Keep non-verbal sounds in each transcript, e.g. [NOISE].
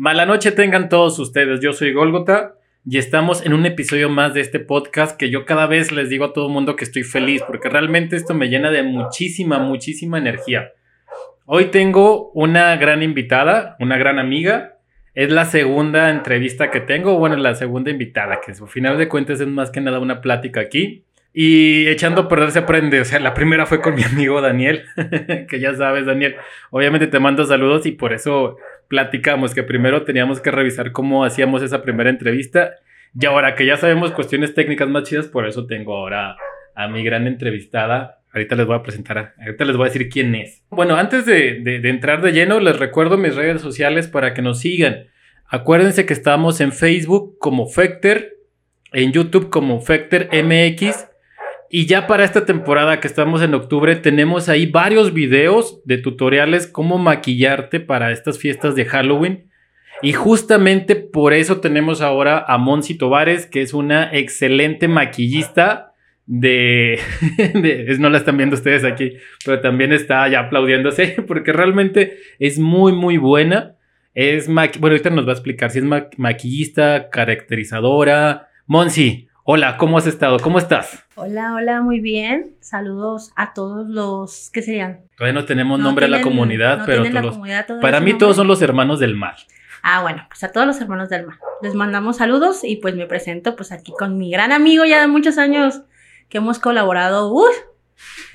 Mala noche tengan todos ustedes. Yo soy Golgota y estamos en un episodio más de este podcast que yo cada vez les digo a todo mundo que estoy feliz porque realmente esto me llena de muchísima, muchísima energía. Hoy tengo una gran invitada, una gran amiga. Es la segunda entrevista que tengo, bueno, la segunda invitada, que al final de cuentas es más que nada una plática aquí. Y echando a perder se aprende. O sea, la primera fue con mi amigo Daniel, [LAUGHS] que ya sabes, Daniel. Obviamente te mando saludos y por eso platicamos que primero teníamos que revisar cómo hacíamos esa primera entrevista. Y ahora que ya sabemos cuestiones técnicas más chidas, por eso tengo ahora a mi gran entrevistada. Ahorita les voy a presentar, ahorita les voy a decir quién es. Bueno, antes de, de, entrar de lleno, les recuerdo mis redes sociales para que nos sigan. Acuérdense que estamos en Facebook como Fecter, en YouTube como Fecter MX y ya para esta temporada que estamos en octubre, tenemos ahí varios videos de tutoriales cómo maquillarte para estas fiestas de Halloween. Y justamente por eso tenemos ahora a Monsi Tovares, que es una excelente maquillista de, [LAUGHS] No la están viendo ustedes aquí, pero también está ya aplaudiéndose [LAUGHS] porque realmente es muy, muy buena. Es bueno, ahorita nos va a explicar si es maquillista, caracterizadora. Monsi, Hola, ¿cómo has estado? ¿Cómo estás? Hola, hola, muy bien. Saludos a todos los que serían. Todavía no tenemos nombre a la comunidad, pero todos, para mí todos son los hermanos del mal. Ah, bueno, pues a todos los hermanos del mal. Les mandamos saludos y pues me presento pues aquí con mi gran amigo ya de muchos años que hemos colaborado. Uf,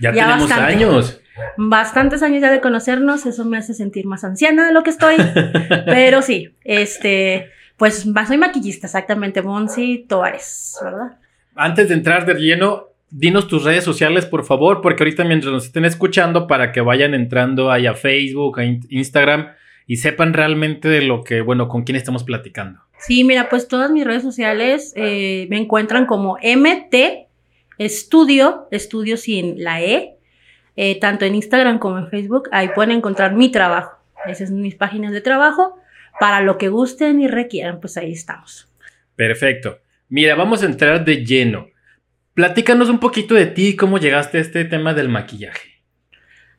ya, tenemos años. Bastantes años ya de conocernos, eso me hace sentir más anciana de lo que estoy. [LAUGHS] pero sí, este pues soy maquillista, exactamente, Monsi Toares, ¿verdad? Antes de entrar de lleno, dinos tus redes sociales, por favor, porque ahorita mientras nos estén escuchando, para que vayan entrando ahí a Facebook, a Instagram y sepan realmente de lo que, bueno, con quién estamos platicando. Sí, mira, pues todas mis redes sociales eh, me encuentran como MT Estudio, estudio sin la E, eh, tanto en Instagram como en Facebook. Ahí pueden encontrar mi trabajo. Esas son mis páginas de trabajo para lo que gusten y requieran, pues ahí estamos. Perfecto. Mira, vamos a entrar de lleno. Platícanos un poquito de ti, cómo llegaste a este tema del maquillaje.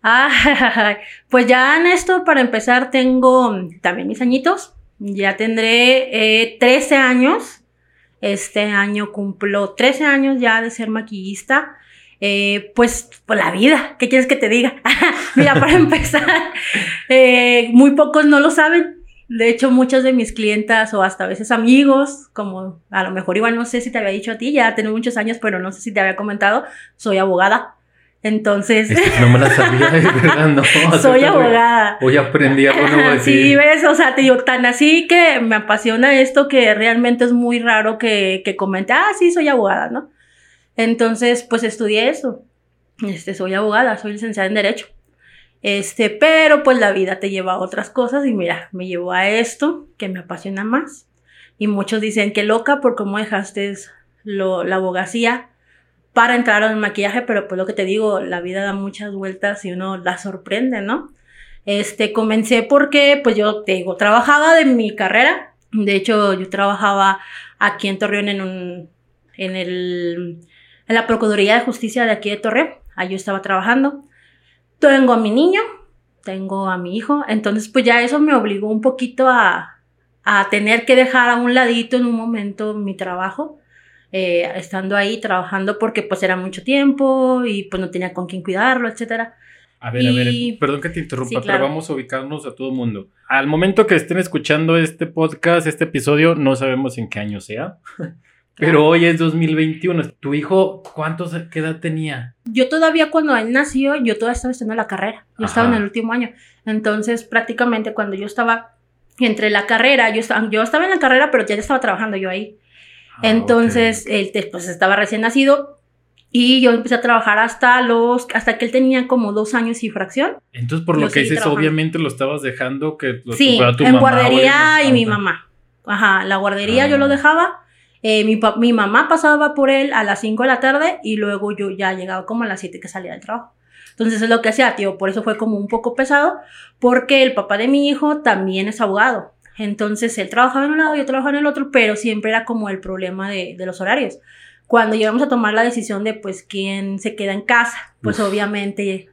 Ah, [LAUGHS] pues ya en esto, para empezar, tengo también mis añitos. Ya tendré 13 eh, años. Este año cumplo 13 años ya de ser maquillista. Eh, pues por la vida, ¿qué quieres que te diga? [LAUGHS] Mira, para [LAUGHS] empezar, eh, muy pocos no lo saben, de hecho, muchas de mis clientas o hasta a veces amigos, como a lo mejor igual no sé si te había dicho a ti, ya tengo muchos años, pero no sé si te había comentado, soy abogada. Entonces. no me la [LAUGHS] sabía, de verdad, no. Soy abogada. Hoy aprendí algo nuevo. [LAUGHS] Sí, ves, o sea, te digo, tan así que me apasiona esto que realmente es muy raro que, que comente, ah, sí, soy abogada, ¿no? Entonces, pues estudié eso. Este, soy abogada, soy licenciada en Derecho. Este, pero pues la vida te lleva a otras cosas y mira, me llevó a esto que me apasiona más. Y muchos dicen que loca por cómo dejaste lo, la abogacía para entrar al maquillaje, pero pues lo que te digo, la vida da muchas vueltas y uno la sorprende, ¿no? Este, comencé porque pues yo te digo, trabajaba de mi carrera. De hecho, yo trabajaba aquí en Torreón en un, en el, en la Procuraduría de Justicia de aquí de Torreón. Ahí yo estaba trabajando tengo a mi niño, tengo a mi hijo, entonces pues ya eso me obligó un poquito a, a tener que dejar a un ladito en un momento mi trabajo, eh, estando ahí trabajando porque pues era mucho tiempo y pues no tenía con quién cuidarlo, etcétera. A ver, a ver, perdón que te interrumpa, pero vamos a ubicarnos a todo el mundo. Al momento que estén escuchando este podcast, este episodio, no sabemos en qué año sea. Pero hoy es 2021. ¿Tu hijo cuántos, qué edad tenía? Yo todavía cuando él nació, yo todavía estaba estudiando la carrera. Yo estaba en el último año. Entonces, prácticamente cuando yo estaba entre la carrera, yo estaba, yo estaba en la carrera, pero ya estaba trabajando yo ahí. Ah, Entonces, él pues estaba recién nacido y yo empecé a trabajar hasta los, hasta que él tenía como dos años y fracción. Entonces, por lo que dices, obviamente lo estabas dejando que lo sí, tu en guardería y mi mamá. Ajá, la guardería yo lo ah. dejaba eh, mi, mi, mamá pasaba por él a las 5 de la tarde y luego yo ya llegaba como a las 7 que salía del trabajo. Entonces es lo que hacía, tío, por eso fue como un poco pesado, porque el papá de mi hijo también es abogado. Entonces él trabajaba en un lado, yo trabajaba en el otro, pero siempre era como el problema de, de los horarios. Cuando llegamos a tomar la decisión de pues quién se queda en casa, pues obviamente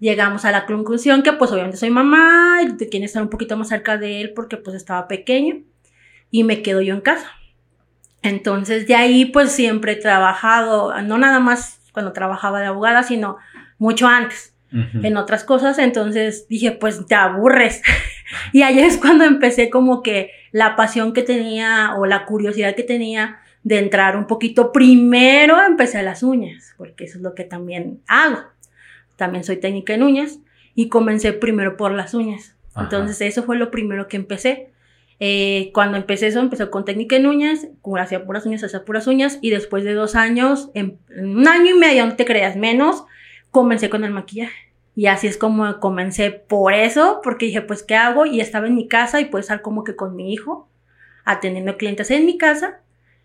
llegamos a la conclusión que pues obviamente soy mamá y quiero estar un poquito más cerca de él porque pues estaba pequeño y me quedo yo en casa. Entonces de ahí pues siempre he trabajado, no nada más cuando trabajaba de abogada, sino mucho antes en otras cosas. Entonces dije pues te aburres. [LAUGHS] y ahí es cuando empecé como que la pasión que tenía o la curiosidad que tenía de entrar un poquito primero empecé a las uñas, porque eso es lo que también hago. También soy técnica en uñas y comencé primero por las uñas. Entonces eso fue lo primero que empecé. Eh, cuando empecé eso, empecé con técnica en uñas, hacía puras uñas, hacía puras uñas, y después de dos años, en, un año y medio, no te creas menos, comencé con el maquillaje. Y así es como comencé por eso, porque dije, pues, ¿qué hago? Y estaba en mi casa y puedo estar como que con mi hijo, atendiendo clientes en mi casa.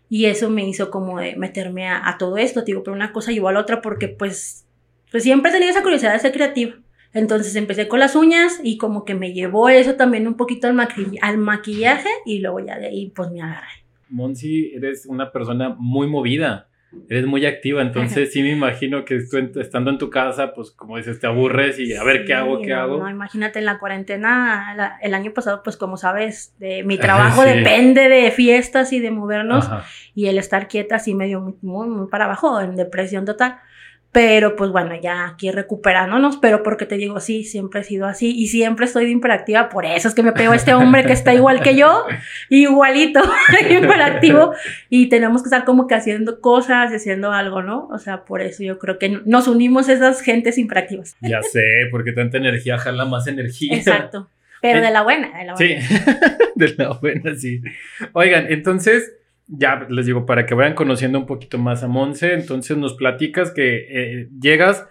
Y eso me hizo como de meterme a, todo esto, digo, pero una cosa llevó a la otra porque pues, pues siempre he tenido esa curiosidad de ser creativa. Entonces empecé con las uñas y como que me llevó eso también un poquito al, al maquillaje y luego ya de ahí pues me agarré. Monsi, eres una persona muy movida, eres muy activa, entonces sí me imagino que estando en tu casa, pues como dices, te aburres y a ver qué hago, qué hago. No, imagínate en la cuarentena, el año pasado, pues como sabes, de, mi [LAUGHS] trabajo depende de fiestas y de movernos y el estar quieta así medio muy, muy para abajo, en depresión total. Pero pues bueno, ya aquí recuperándonos, pero porque te digo, sí, siempre he sido así y siempre estoy de hiperactiva, por eso es que me pego a este hombre que está igual que yo, [LAUGHS] igualito, [LAUGHS] hiperactivo, y tenemos que estar como que haciendo cosas, haciendo algo, ¿no? O sea, por eso yo creo que nos unimos esas gentes hiperactivas. Ya sé, porque tanta energía jala más energía. Exacto. Pero de la buena, de la buena. Sí, [LAUGHS] de la buena, sí. Oigan, entonces, ya les digo, para que vayan conociendo un poquito más a Monse, entonces nos platicas que eh, llegas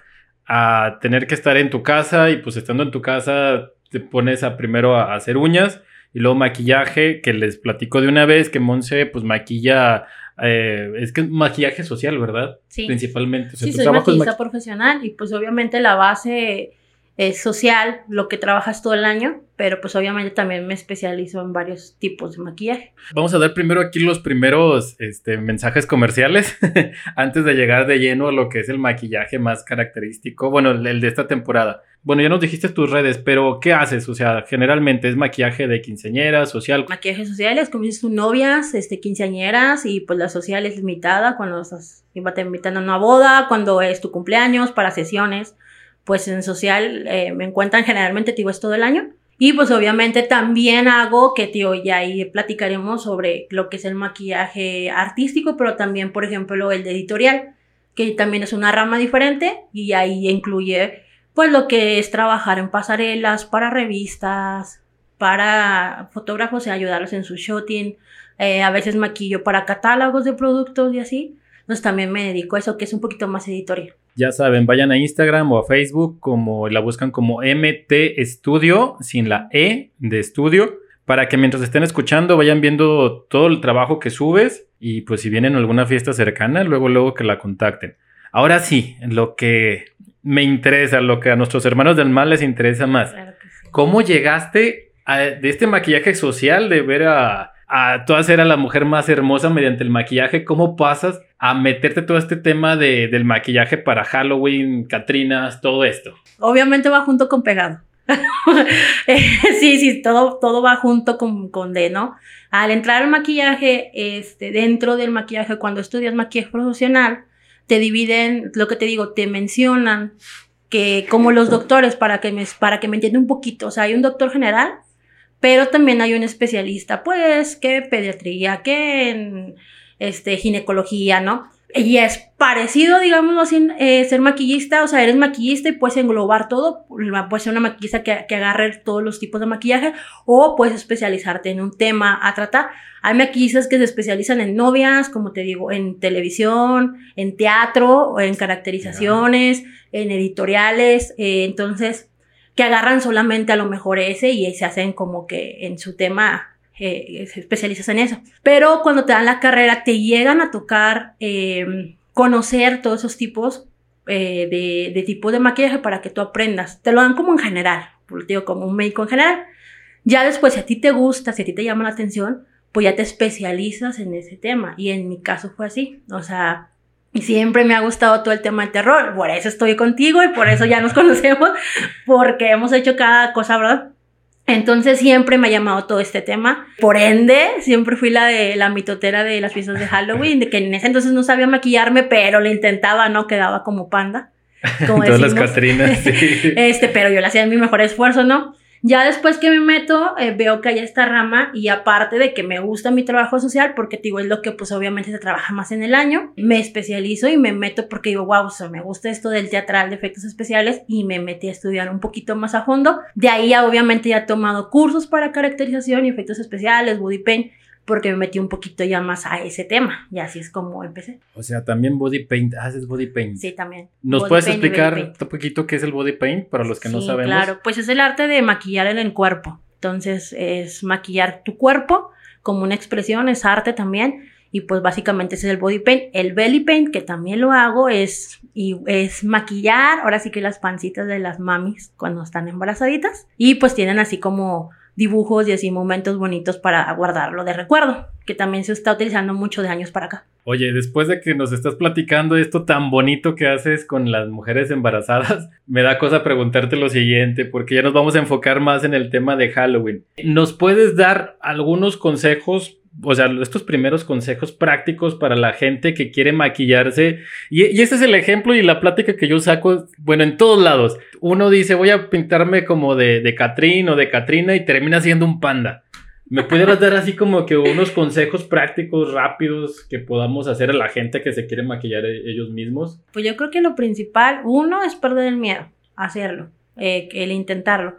a tener que estar en tu casa y pues estando en tu casa te pones a primero a hacer uñas y luego maquillaje, que les platico de una vez que Monse pues maquilla, eh, es que maquillaje social, ¿verdad? Sí. Principalmente. sí, soy maquillista profesional y pues obviamente la base es social, lo que trabajas todo el año, pero pues obviamente también me especializo en varios tipos de maquillaje. Vamos a dar primero aquí los primeros este, mensajes comerciales [LAUGHS] antes de llegar de lleno a lo que es el maquillaje más característico, bueno, el de esta temporada. Bueno, ya nos dijiste tus redes, pero ¿qué haces? O sea, generalmente es maquillaje de quinceañeras, social. Maquillaje sociales, como dices novias, este, quinceañeras y pues la social es limitada cuando estás invitando a una boda, cuando es tu cumpleaños, para sesiones pues en social eh, me encuentran generalmente, digo, es todo el año. Y pues obviamente también hago, que tío, ya ahí platicaremos sobre lo que es el maquillaje artístico, pero también, por ejemplo, el de editorial, que también es una rama diferente y ahí incluye pues lo que es trabajar en pasarelas, para revistas, para fotógrafos y ayudarlos en su shooting. Eh, a veces maquillo para catálogos de productos y así. Entonces también me dedico a eso, que es un poquito más editorial. Ya saben, vayan a Instagram o a Facebook, como la buscan como MT Studio, sin la E de estudio, para que mientras estén escuchando vayan viendo todo el trabajo que subes y pues si vienen a alguna fiesta cercana, luego luego que la contacten. Ahora sí, lo que me interesa, lo que a nuestros hermanos del mal les interesa más. ¿Cómo llegaste a, de este maquillaje social de ver a a tú hacer a la mujer más hermosa mediante el maquillaje, ¿cómo pasas a meterte todo este tema de, del maquillaje para Halloween, Catrinas, todo esto? Obviamente va junto con pegado. [LAUGHS] sí, sí, todo, todo va junto con, con D, ¿no? Al entrar al maquillaje, este, dentro del maquillaje, cuando estudias maquillaje profesional, te dividen, lo que te digo, te mencionan que como los doctores, para que me, para que me un poquito, o sea, hay un doctor general pero también hay un especialista, pues, que pediatría, que en este, ginecología, ¿no? Y es parecido, digamos así, eh, ser maquillista, o sea, eres maquillista y puedes englobar todo, puedes ser una maquillista que, que, agarre todos los tipos de maquillaje o puedes especializarte en un tema a tratar. Hay maquillistas que se especializan en novias, como te digo, en televisión, en teatro, en caracterizaciones, en editoriales, eh, entonces que agarran solamente a lo mejor ese y se hacen como que en su tema eh, se especializan en eso. Pero cuando te dan la carrera te llegan a tocar eh, conocer todos esos tipos eh, de, de tipos de maquillaje para que tú aprendas. Te lo dan como en general, digo, como un médico en general. Ya después, si a ti te gusta, si a ti te llama la atención, pues ya te especializas en ese tema. Y en mi caso fue así. O sea, Y siempre me ha gustado todo el tema del terror. Por eso estoy contigo y por eso ya nos [LAUGHS] conocemos, porque hemos hecho cada cosa, ¿verdad? Entonces siempre me ha llamado todo este tema. Por ende, siempre fui la de la mitotera de las fiestas de Halloween, de que en ese entonces no sabía maquillarme, pero le intentaba, ¿no? Quedaba como panda. [LAUGHS] Como Todas las Catrinas, [LAUGHS] sí. Este, pero yo le hacía mi mejor esfuerzo, ¿no? Ya después que me meto, eh, veo que hay esta rama y aparte de que me gusta mi trabajo social, porque digo, es lo que pues obviamente se trabaja más en el año, me especializo y me meto porque digo, wow, o me gusta esto del teatral de efectos especiales y me metí a estudiar un poquito más a fondo. De ahí obviamente ya he tomado cursos para caracterización y efectos especiales, body paint, porque me metí un poquito ya más a ese tema y así es como empecé. O sea, también body paint, haces body paint. Sí, también. ¿Nos puedes explicar un poquito qué es el body paint para los que no sabemos? Claro, pues es el arte de maquillar en el cuerpo. Entonces es maquillar tu cuerpo como una expresión, es arte también. Y pues básicamente ese es el body paint. El belly paint, que también lo hago, es, y es maquillar, ahora sí que las pancitas de las mamis cuando están embarazaditas. Y pues tienen así como dibujos y así momentos bonitos para guardarlo de recuerdo, que también se está utilizando mucho de años para acá. Oye, después de que nos estás platicando esto tan bonito que haces con las mujeres embarazadas, [LAUGHS] me da cosa preguntarte lo siguiente, porque ya nos vamos a enfocar más en el tema de Halloween. ¿Nos puedes dar algunos consejos o sea, estos primeros consejos prácticos para la gente que quiere maquillarse. Y, y, este es el ejemplo y la plática que yo saco, bueno, en todos lados. Uno dice, voy a pintarme como de, de Catrín o de Catrina y termina siendo un panda. ¿Me pudieras dar así como que unos consejos prácticos, rápidos, que podamos hacer a la gente que se quiere maquillar e, ellos mismos? Pues yo creo que lo principal, uno, es perder el miedo hacerlo, eh, el intentarlo.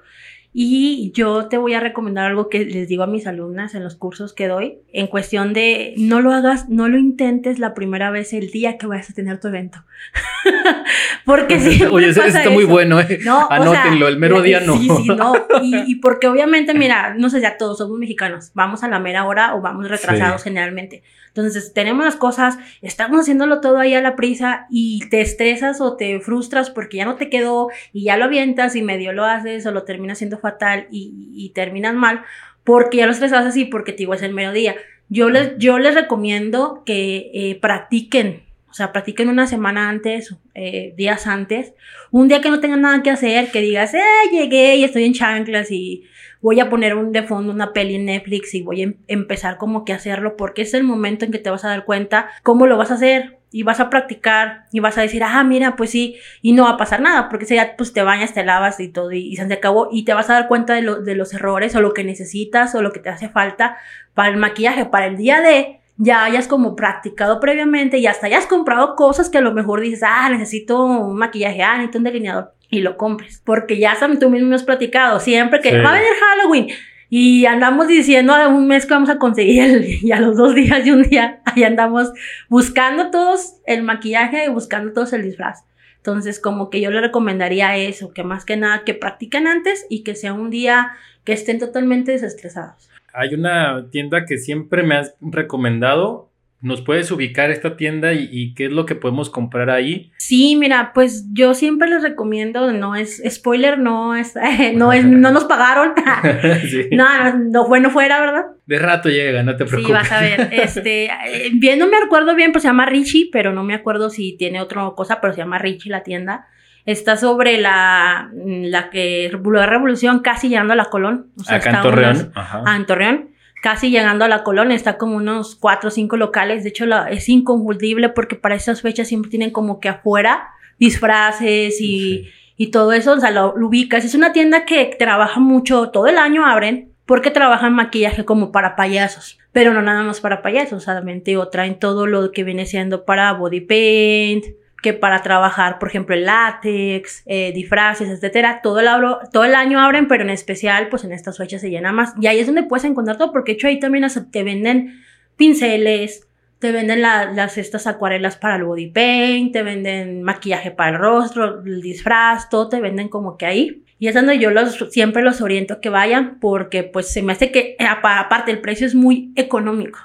Y yo te voy a recomendar algo que les digo a mis alumnas en los cursos que doy, en cuestión de no lo hagas, no lo intentes la primera vez el día que vayas a tener tu evento. [LAUGHS] [LAUGHS] porque [LAUGHS] si Oye, eso está muy bueno, ¿eh? No, Anótenlo, el mero día no. Sí, sí, no. [LAUGHS] Y, porque obviamente, mira, no sé, ya todos somos mexicanos, vamos a la mera hora o vamos retrasados generalmente. Entonces, tenemos las cosas, estamos haciéndolo todo ahí a la prisa y te estresas o te frustras porque ya no te quedó y ya lo avientas y medio lo haces o lo terminas haciendo fatal y, terminas mal porque ya lo estresas así porque te digo es el mediodía. Yo les, yo les recomiendo que eh, practiquen, o sea, practiquen una semana antes, eh, días antes, un día que no tengan nada que hacer, que digas, eh, llegué y estoy en chanclas y voy a poner un de fondo una peli en Netflix y voy a em-, empezar como que hacerlo porque es el momento en que te vas a dar cuenta cómo lo vas a hacer y vas a practicar y vas a decir, ah, mira, pues sí, y no va a pasar nada, porque si ya pues te bañas, te lavas y todo y, se acabó y te vas a dar cuenta de, de los errores o lo que necesitas o lo que te hace falta para el maquillaje, para el día de ya hayas como practicado previamente y hasta hayas comprado cosas que a lo mejor dices, ah, necesito un maquillaje, ah, necesito un delineador y lo compres. Porque ya tú mismo has platicado, siempre que va a venir Halloween y andamos diciendo a un mes que vamos a conseguir [LAUGHS] y a los dos días y un día ahí andamos buscando todos el maquillaje y buscando todos el disfraz. Entonces, como que yo le recomendaría eso, que más que nada que practiquen antes y que sea un día que estén totalmente desestresados. Hay una tienda que siempre me has recomendado ¿Nos puedes ubicar esta tienda y, qué es lo que podemos comprar ahí? Sí, mira, pues yo siempre les recomiendo, no es spoiler, no es, [LAUGHS] no es, no nos pagaron. [LAUGHS] [LAUGHS] No, no bueno fuera, ¿verdad? De rato llega, no te preocupes. Sí, vas a ver. Este, eh, bien, no me acuerdo bien, pues se llama Richie, pero no me acuerdo si tiene otra cosa, pero se llama Richie la tienda. Está sobre la, la que la revolución casi llegando a la Colón. Acá en Torreón. Ah, en Torreón casi llegando a la colonia, está como unos cuatro o cinco locales, de hecho la, es inconfundible porque para esas fechas siempre tienen como que afuera disfraces y, todo eso, o sea, lo, ubicas. Es una tienda que trabaja mucho, todo el año abren, porque trabajan maquillaje como para payasos, pero no nada más para payasos, solamente o traen todo lo que viene siendo para body paint, que para trabajar, por ejemplo, el látex, eh, disfraces, etcétera, todo el, todo el año abren, pero en especial, pues en estas fechas se llena más. Y ahí es donde puedes encontrar todo, porque de hecho ahí también te venden pinceles, te venden las estas acuarelas para el body paint, te venden maquillaje para el rostro, el disfraz, todo te venden como que ahí. Y es donde yo los, siempre los oriento que vayan, porque pues se me hace que, aparte, el precio es muy económico,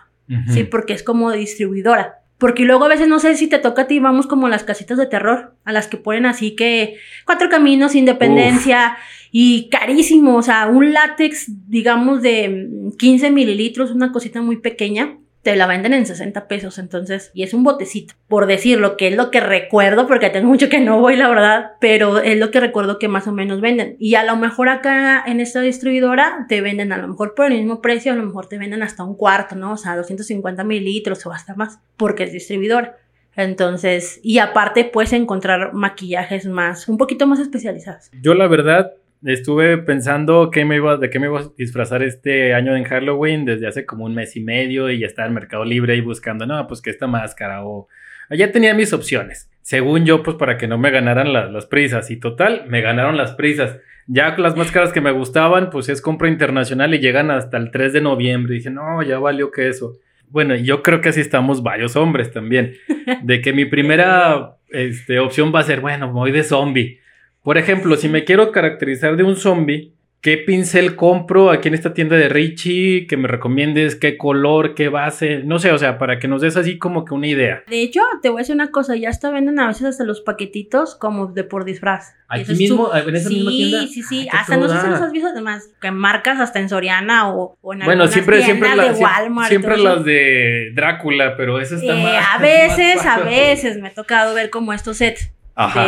¿sí? Porque es como distribuidora. Porque luego a veces no sé si te toca a ti, vamos como las casitas de terror, a las que ponen así que cuatro caminos, independencia y carísimo, o sea, un látex, digamos, de 15 mililitros, una cosita muy pequeña, te la venden en 60 pesos, entonces, y es un botecito, por decirlo, que es lo que recuerdo, porque tengo mucho que no voy, la verdad, pero es lo que recuerdo que más o menos venden. Y a lo mejor acá en esta distribuidora te venden a lo mejor por el mismo precio, a lo mejor te venden hasta un cuarto, ¿no? O sea, 250 mililitros o hasta más, porque es distribuidora. Entonces, y aparte puedes encontrar maquillajes más, un poquito más especializados. Yo la verdad estuve pensando qué me iba, de qué me iba a disfrazar este año en Halloween desde hace como un mes y medio y ya estaba en Mercado Libre ahí buscando, no, pues que esta máscara o... Ya tenía mis opciones. Según yo, pues para que no me ganaran las prisas. Y total, me ganaron las prisas. Ya las máscaras que me gustaban, pues es compra internacional y llegan hasta el 3 de noviembre. Y dije, no, ya valió que eso. Bueno, yo creo que así estamos varios hombres también. De que mi primera [LAUGHS] este, opción va a ser, bueno, voy de zombie. Por ejemplo, si me quiero caracterizar de un zombie, ¿qué pincel compro aquí en esta tienda de Richie? Que me recomiendes qué color, qué base, no sé, o sea, para que nos des así como que una idea. De hecho, te voy a decir una cosa, ya está venden a veces hasta los paquetitos como de por disfraz. Aquí mismo, en esa misma tienda. Sí, sí, sí, hasta no sé si los has visto además, que marcas hasta en Soriana o, o en bueno, siempre, siempre las, de Walmart. Siempre las de Drácula, pero esa está eh, A [LAUGHS] veces, a veces me ha tocado ver como estos sets. Ajá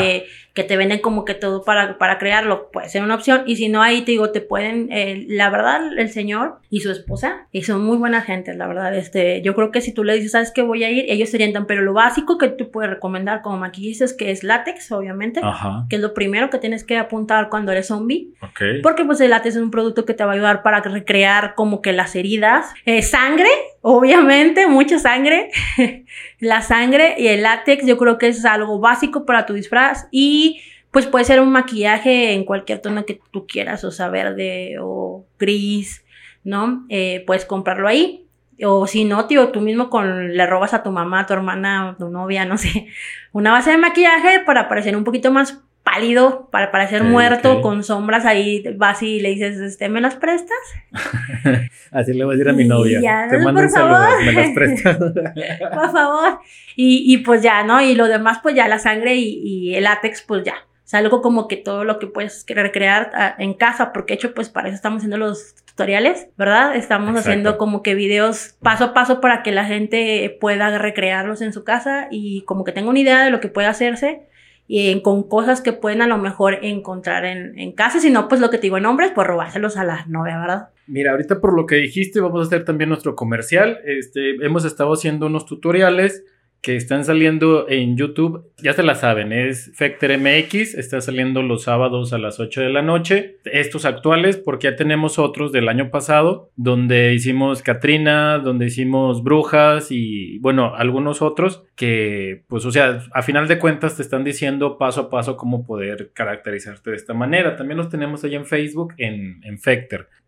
que te venden como que todo para, para crearlo, puede ser una opción. Y si no, ahí te digo, te pueden, eh, la verdad, el señor y su esposa, y son muy buenas gentes, la verdad. Este, yo creo que si tú le dices, ¿sabes que voy a ir? Ellos serían tan, pero lo básico que tú puedes recomendar como maquillista es que es látex, obviamente, que es lo primero que tienes que apuntar cuando eres zombie. Porque pues el látex es un producto que te va a ayudar para recrear como que las heridas. Eh, sangre, obviamente, mucha sangre. [LAUGHS] la sangre y el látex yo creo que es algo básico para tu disfraz y pues puede ser un maquillaje en cualquier tono que tú quieras, o sea, verde o gris, ¿no? Eh, puedes comprarlo ahí. O si no, tío, tú mismo con, le robas a tu mamá, a tu hermana, a tu novia, no sé, una base de maquillaje para parecer un poquito más pálido, para parecer muerto, con sombras ahí, vas y le dices, este, ¿me las prestas? [LAUGHS] Así le voy a decir a mi novia. Ya, Te mando por favor. me las prestas. [LAUGHS] por favor. Y, y, pues ya, ¿no? Y lo demás, pues ya la sangre y, y el látex, pues ya, es algo como que todo lo que puedes recrear ah, en casa, porque hecho, pues para eso estamos haciendo los tutoriales, ¿verdad? Estamos haciendo como que videos paso a paso para que la gente pueda recrearlos en su casa y como que tenga una idea de lo que puede hacerse y con cosas que pueden a lo mejor encontrar en, en casa, si no, pues lo que te digo en hombres, pues robárselos a la novia, ¿verdad? Mira, ahorita por lo que dijiste, vamos a hacer también nuestro comercial. Este, hemos estado haciendo unos tutoriales que están saliendo en YouTube, ya se la saben, es Factor MX, está saliendo los sábados a las 8 de la noche. Estos actuales, porque ya tenemos otros del año pasado, donde hicimos Katrina, donde hicimos Brujas y bueno, algunos otros que, pues, o sea, a final de cuentas te están diciendo paso a paso cómo poder caracterizarte de esta manera. También los tenemos ahí en Facebook, en, en.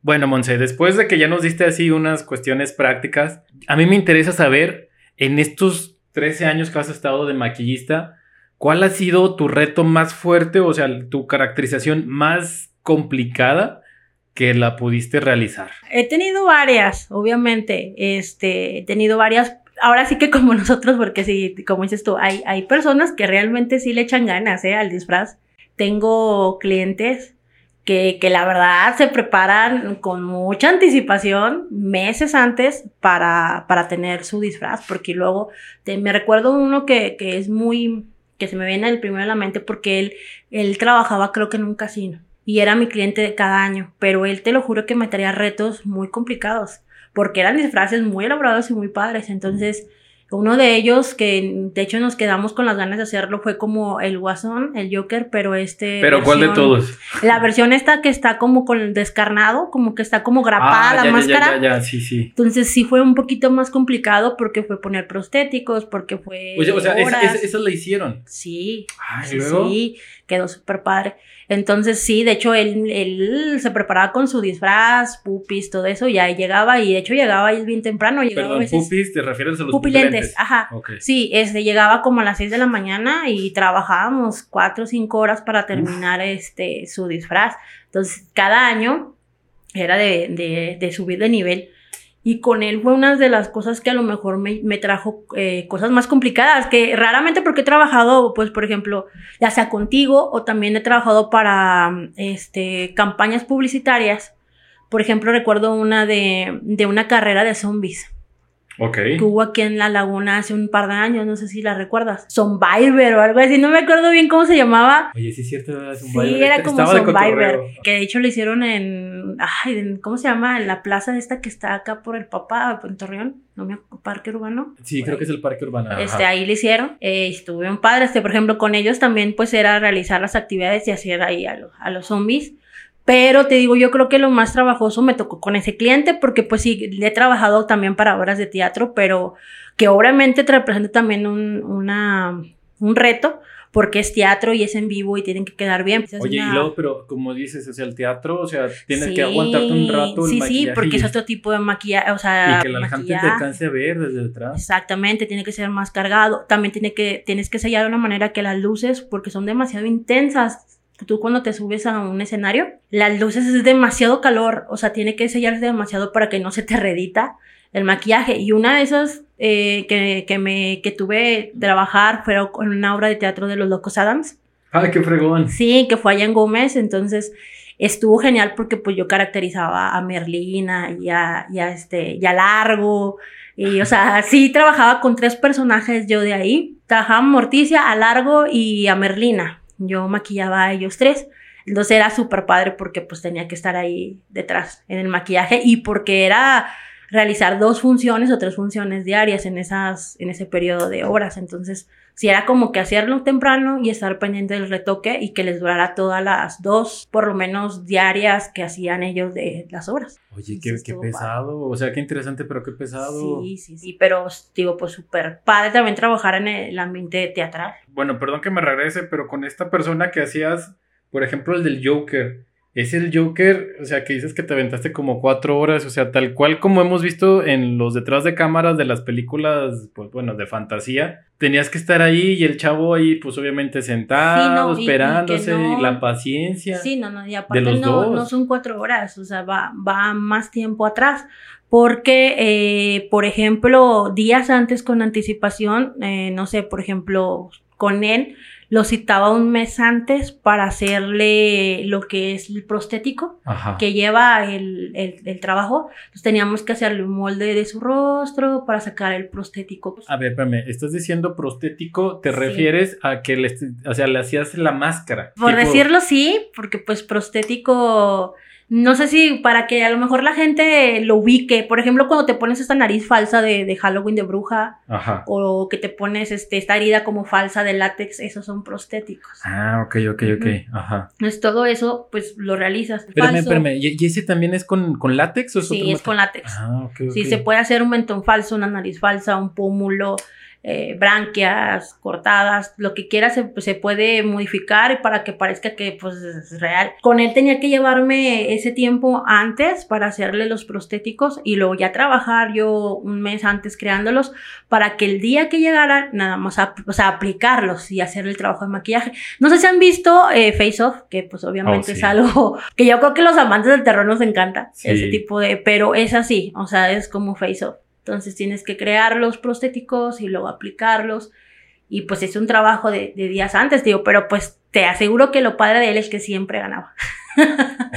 Bueno, Monse, después de que ya nos diste así unas cuestiones prácticas, a mí me interesa saber en estos 13 años que has estado de maquillista, ¿cuál ha sido tu reto más fuerte, o sea, tu caracterización más complicada que la pudiste realizar? He tenido varias, obviamente, este, he tenido varias. Ahora sí que como [LAUGHS] nosotros, porque sí, como dices tú, hay, hay personas que realmente sí le echan ganas ¿eh? al disfraz. Tengo clientes que, la verdad se preparan con mucha anticipación, meses antes, para, para tener su disfraz, porque luego me recuerdo uno que, que, es muy, que se me viene el primero a la mente, porque él, él trabajaba creo que en un casino y era mi cliente de cada año, pero él te lo juro que me traía retos muy complicados, porque eran disfraces muy elaborados y muy padres, entonces uno de ellos, que de hecho nos quedamos con las ganas de hacerlo, fue como el Guasón, el Joker, pero este... ¿Pero cuál de todos? La versión esta que está como con el descarnado, como que está como grapada ah, la máscara. Ya, ya, sí, sí. Entonces sí fue un poquito más complicado porque fue poner prostéticos, porque fue... O sea, o sea esas la hicieron. Sí. sí, sí, quedó súper padre. Entonces sí, de hecho él, él, se preparaba con su disfraz, pupis, todo eso, y ahí llegaba, y de hecho llegaba ahí bien temprano. Llegaba Perdón, pupis, ¿te refieres a los pupilentes? ajá. Sí, este, llegaba como a las 6 de la mañana y trabajábamos 4 o 5 horas para terminar este, su disfraz. Entonces, cada año era de, de, de subir de nivel. Y con él fue una de las cosas que a lo mejor me, me trajo eh, cosas más complicadas, que raramente porque he trabajado, pues, por ejemplo, ya sea contigo o también he trabajado para este, campañas publicitarias. Por ejemplo, recuerdo una de, de una carrera de zombies. Ok. que hubo aquí en la laguna hace un par de años, no sé si la recuerdas. Survivor o algo así, no me acuerdo bien cómo se llamaba. Oye, sí es cierto, es un Sí, era como Estaba de Survivor, que de hecho lo hicieron en, ay, en- ¿cómo se llama? En la plaza esta que está acá por el Papá, en Torreón, no me acuerdo, Parque Urbano. Sí, creo ahí. que es el parque urbano. ajá. Este, ahí le hicieron, eh, estuvo bien padre, este, por ejemplo, con ellos también pues era realizar las actividades y hacer ahí a, lo- a los zombies, pero te digo, yo creo que lo más trabajoso me tocó con ese cliente, porque pues sí, le he trabajado también para obras de teatro, pero que obviamente te representa también un, una, un reto, porque es teatro y es en vivo y tienen que quedar bien. Es Oye, una- y luego, pero como dices, o sea, el teatro, o sea, tienes Sí, que aguantarte un rato el Sí, sí, maquillaje porque y, es otro tipo de maquillaje, o sea, y que la gente te maquillaje. alcance a ver desde detrás. Exactamente, tiene que ser más cargado. También tiene que, tienes que sellar de una manera que las luces, porque son demasiado intensas. Tú cuando te subes a un escenario, las luces es demasiado calor, o sea, tiene que sellarse demasiado para que no se te redita el maquillaje. Y una de esas eh, que, que, me, que tuve trabajar fue con una obra de teatro de los Locos Adams. ¡Ay, qué fregón! Sí, que fue allá en Gómez, entonces estuvo genial porque pues yo caracterizaba a Merlina y a, y a este, y a Largo, y o sea, [LAUGHS] sí trabajaba con tres personajes yo de ahí, trabajaba a Morticia, a Largo y a Merlina, yo maquillaba a ellos tres, entonces era súper padre porque pues tenía que estar ahí detrás en el maquillaje y porque era realizar dos funciones o tres funciones diarias en, esas, en ese periodo de horas, entonces si era como que hacerlo temprano y estar pendiente del retoque y que les durara todas las dos, por lo menos diarias que hacían ellos de las obras. Oye, qué, qué pesado. O sea, qué interesante, pero qué pesado. Sí, sí, sí, pero digo, pues súper padre también trabajar en el ambiente teatral. Bueno, perdón que me regrese, pero con esta persona que hacías, por ejemplo, el del Joker. Es el Joker, o sea, que dices que te aventaste como cuatro horas, o sea, tal cual como hemos visto en los detrás de cámaras de las películas, pues bueno, de fantasía, tenías que estar ahí y el chavo ahí, pues obviamente sentado, Sí, no, y- y que esperándose, no- y la paciencia. Sí, no, no, y aparte los no, dos. no son cuatro horas, o sea, va, va más tiempo atrás. Porque, eh, por ejemplo, días antes con anticipación, eh, no sé, por ejemplo, con él, lo citaba un mes antes para hacerle lo que es el prostético Ajá. que lleva el, el, el trabajo. Entonces teníamos que hacerle un molde de su rostro para sacar el prostético. A ver, espérame, estás diciendo prostético, te Sí. refieres a que le, o sea, le hacías la máscara. Por tipo- decirlo sí, porque pues prostético, no sé si para que a lo mejor la gente lo ubique, por ejemplo, cuando te pones esta nariz falsa de, de Halloween de bruja Ajá. o que te pones este, esta herida como falsa de látex, esos son prostéticos. Ah, ok, ok, ok. Ajá. Entonces todo eso pues lo realizas. Espérame, espérame. ¿Y, y ese también es con, con látex o es Sí, otro es con látex. Ah, ok, ok. Sí, se puede hacer un mentón falso, una nariz falsa, un pómulo, eh, branquias cortadas, lo que quieras se, se puede modificar para que parezca que pues es real. Con él tenía que llevarme ese tiempo antes para hacerle los prostéticos y luego ya trabajar yo un mes antes creándolos para que el día que llegara nada más, ap- o sea, aplicarlos y hacer el trabajo de maquillaje. No sé si han visto eh, Face Off, que pues obviamente Oh, sí. es algo [LAUGHS] que yo creo que los amantes del terror nos encanta, Sí. ese tipo de, pero es así, o sea, es como Face Off. Entonces tienes que crear los prostéticos y luego aplicarlos. Y pues es un trabajo de, de días antes, digo, pero pues te aseguro que lo padre de él es que siempre ganaba.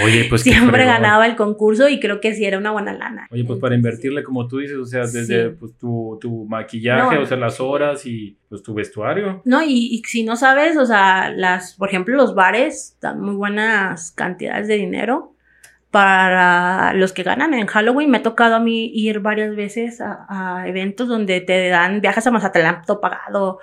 Oye, pues [LAUGHS] siempre ganaba el concurso y creo que sí era una buena lana. Oye, pues para invertirle, como tú dices, o sea, desde Sí. pues, tu, tu maquillaje, No, o sea, las horas y pues tu vestuario. No, y, y si no sabes, o sea, las, por ejemplo, los bares dan muy buenas cantidades de dinero para los que ganan en Halloween. Me ha tocado a mí ir varias veces a, a eventos donde te dan viajes a Mazatlán todo pagado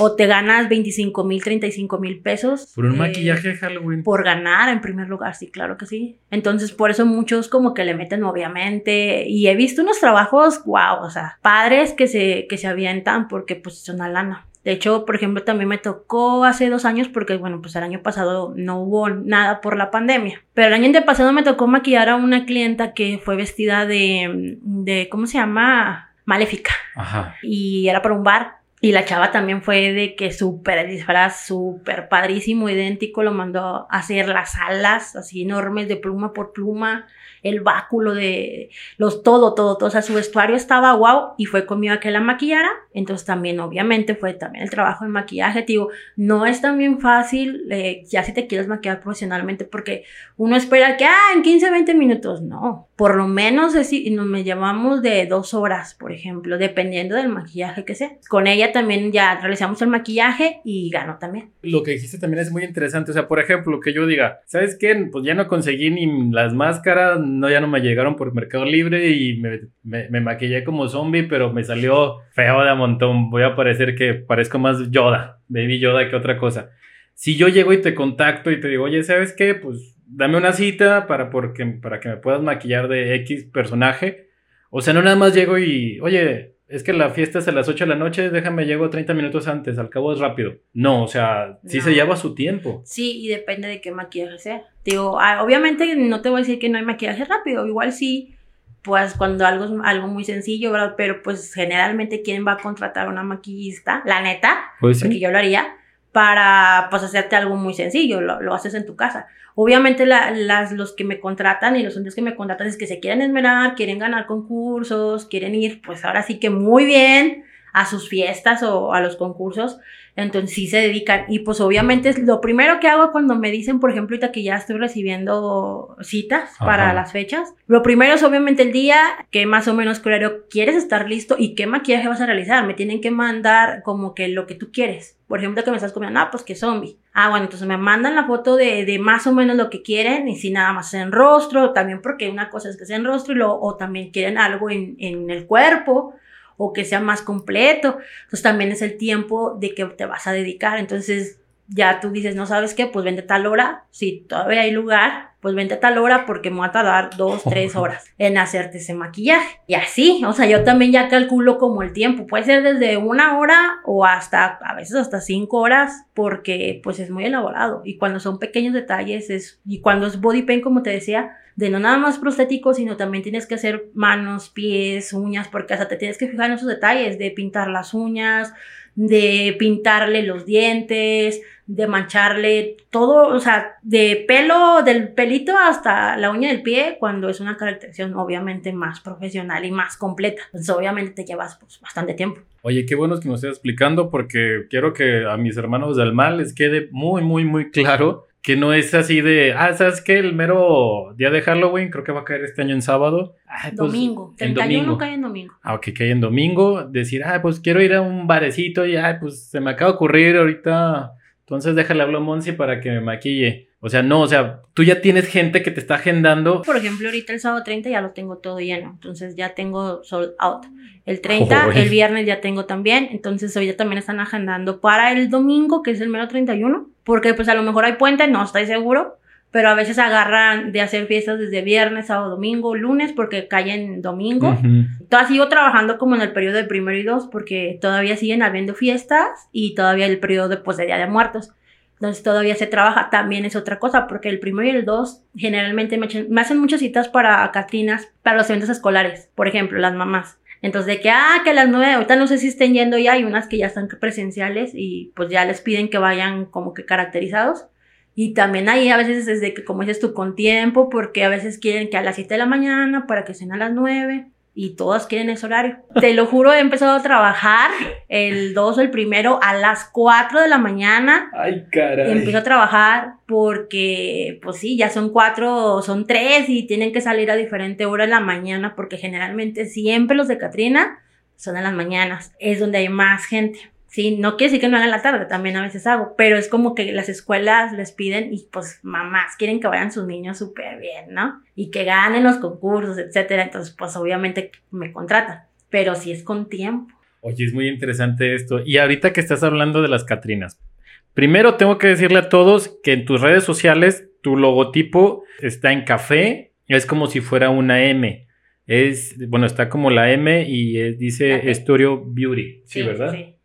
o te ganas 25 mil, 35 mil pesos. Por un eh, maquillaje de Halloween. por ganar en primer lugar, sí, claro que sí. Entonces, por eso muchos como que le meten obviamente. Y he visto unos trabajos, wow, o sea, padres que se, que se avientan porque pues es una lana. De hecho, por ejemplo, también me tocó hace dos años porque, bueno, pues el año pasado no hubo nada por la pandemia. Pero el año antepasado me tocó maquillar a una clienta que fue vestida de, de ¿cómo se llama? Maléfica. Ajá. Y era para un bar. Y la chava también fue de que súper disfraz, súper padrísimo, idéntico, lo mandó a hacer las alas así enormes de pluma por pluma el báculo de los todo, todo, todo. O sea, su vestuario estaba guau y fue conmigo a que la maquillara. Entonces también, obviamente, fue también el trabajo de maquillaje. Te no es tan bien fácil eh, ya si te quieres maquillar profesionalmente porque uno espera que, ah, en 15, 20 minutos. No, por lo menos nos me llevamos de dos horas, por ejemplo, dependiendo del maquillaje que sea. Con ella también ya realizamos el maquillaje y ganó también. Lo que dijiste también es muy interesante. O sea, por ejemplo, que yo diga, ¿sabes qué? Pues ya no conseguí ni las máscaras, no, ya no me llegaron por Mercado Libre y me, me, maquillé como zombie, pero me salió feo de montón. Voy a parecer que parezco más Yoda, Baby Yoda que otra cosa. Si yo llego y te contacto y te digo, oye, ¿sabes qué? Pues dame una cita para, porque, para que me puedas maquillar de X personaje. O sea, no nada más llego y, oye, es que la fiesta es a las 8 de la noche, déjame llego 30 minutos antes, al cabo es rápido. No, o sea, sí se lleva su tiempo. Sí, y depende de qué maquillaje sea. Digo, ah, obviamente no te voy a decir que no hay maquillaje rápido, igual sí, pues cuando algo es algo muy sencillo, ¿verdad? Pero pues generalmente quién va a contratar a una maquillista, la neta, pues porque yo lo haría, para pues hacerte algo muy sencillo, lo, lo haces en tu casa. Obviamente las, los que me contratan y los hombres que me contratan es que se quieren esmerar, quieren ganar concursos, quieren ir pues ahora sí que muy bien a sus fiestas o a los concursos, entonces sí se dedican. Y pues obviamente lo primero que hago cuando me dicen, por ejemplo, ahorita que ya estoy recibiendo citas para las fechas, lo primero es obviamente el día, que más o menos claro quieres estar listo y qué maquillaje vas a realizar. Me tienen que mandar como que lo que tú quieres. Por ejemplo, que me estás comiendo, ah, pues que zombie. Ah, bueno, entonces me mandan la foto de, de más o menos lo que quieren y si nada más en rostro, también porque una cosa es que sea en rostro y lo, o también quieren algo en, en el cuerpo o que sea más completo. Entonces también es el tiempo de que te vas a dedicar. Entonces ya tú dices, no sabes qué, pues vente tal hora. Si todavía hay lugar, pues vente tal hora porque me va a tardar dos, [LAUGHS] tres horas en hacerte ese maquillaje. Y así, o sea, yo también ya calculo como el tiempo. Puede ser desde una hora o hasta, a veces hasta cinco horas, porque pues es muy elaborado. Y cuando son pequeños detalles, es, y cuando es body paint, como te decía, de no nada más prostético, sino también tienes que hacer manos, pies, uñas, porque hasta te tienes que fijar en esos detalles de pintar las uñas, de pintarle los dientes, de mancharle todo, o sea, de pelo, del pelito hasta la uña del pie, cuando es una caracterización obviamente más profesional y más completa. Entonces, obviamente te llevas pues, bastante tiempo. Oye, qué bueno que nos estés explicando porque quiero que a mis hermanos del mal les quede muy, muy, muy claro que no es así de, ah, ¿sabes qué? El mero día de Halloween, creo que va a caer este año en sábado. Pues, domingo, 31 cae en domingo. Ah, ok, cae en domingo. Decir, ah, pues quiero ir a un barecito y, ah, pues se me acaba de ocurrir ahorita. Entonces déjale hablar a Monsi para que me maquille. O sea, no, o sea, tú ya tienes gente que te está agendando. Por ejemplo, ahorita el sábado 30 ya lo tengo todo lleno. Entonces ya tengo sold out. El 30, el viernes ya tengo también. Entonces hoy ya también están agendando para el domingo, que es el mero 31 porque pues a lo mejor hay puente, no estoy seguro, pero a veces agarran de hacer fiestas desde viernes, sábado, domingo, lunes, porque caen domingo. Todavía sigo trabajando como en el periodo de primero y dos, porque todavía siguen habiendo fiestas y todavía el periodo de, pues, de Día de Muertos. Entonces todavía se trabaja, también es otra cosa, porque el primero y el dos generalmente me, me hacen muchas citas para Catrinas, para los eventos escolares, por ejemplo, las mamás. Entonces, de que, ah, que las nueve, ahorita no sé si estén yendo ya, hay unas que ya están presenciales y pues ya les piden que vayan como que caracterizados. Y también ahí a veces es de que, como dices tú, con tiempo, porque a veces quieren que a las 7 de la mañana para que sean a las 9 y todas quieren ese horario. Te lo juro, he empezado a trabajar el 2 o el primero a las 4 de la mañana. Ay, caray. Empiezo a trabajar porque, pues sí, ya son 4 o son 3 y tienen que salir a diferente hora en la mañana porque generalmente siempre los de Katrina son en las mañanas. Es donde hay más gente. Sí, no quiere decir que no hagan la tarde, también a veces hago, pero es como que las escuelas les piden y pues mamás quieren que vayan sus niños súper bien, ¿no? Y que ganen los concursos, etcétera. Entonces, pues obviamente me contratan, pero si es con tiempo. Oye, es muy interesante esto. Y ahorita que estás hablando de las Catrinas, primero tengo que decirle a todos que en tus redes sociales tu logotipo está en café, es como si fuera una M. Es, bueno, está como la M y dice Studio Beauty, ¿sí, verdad? Sí.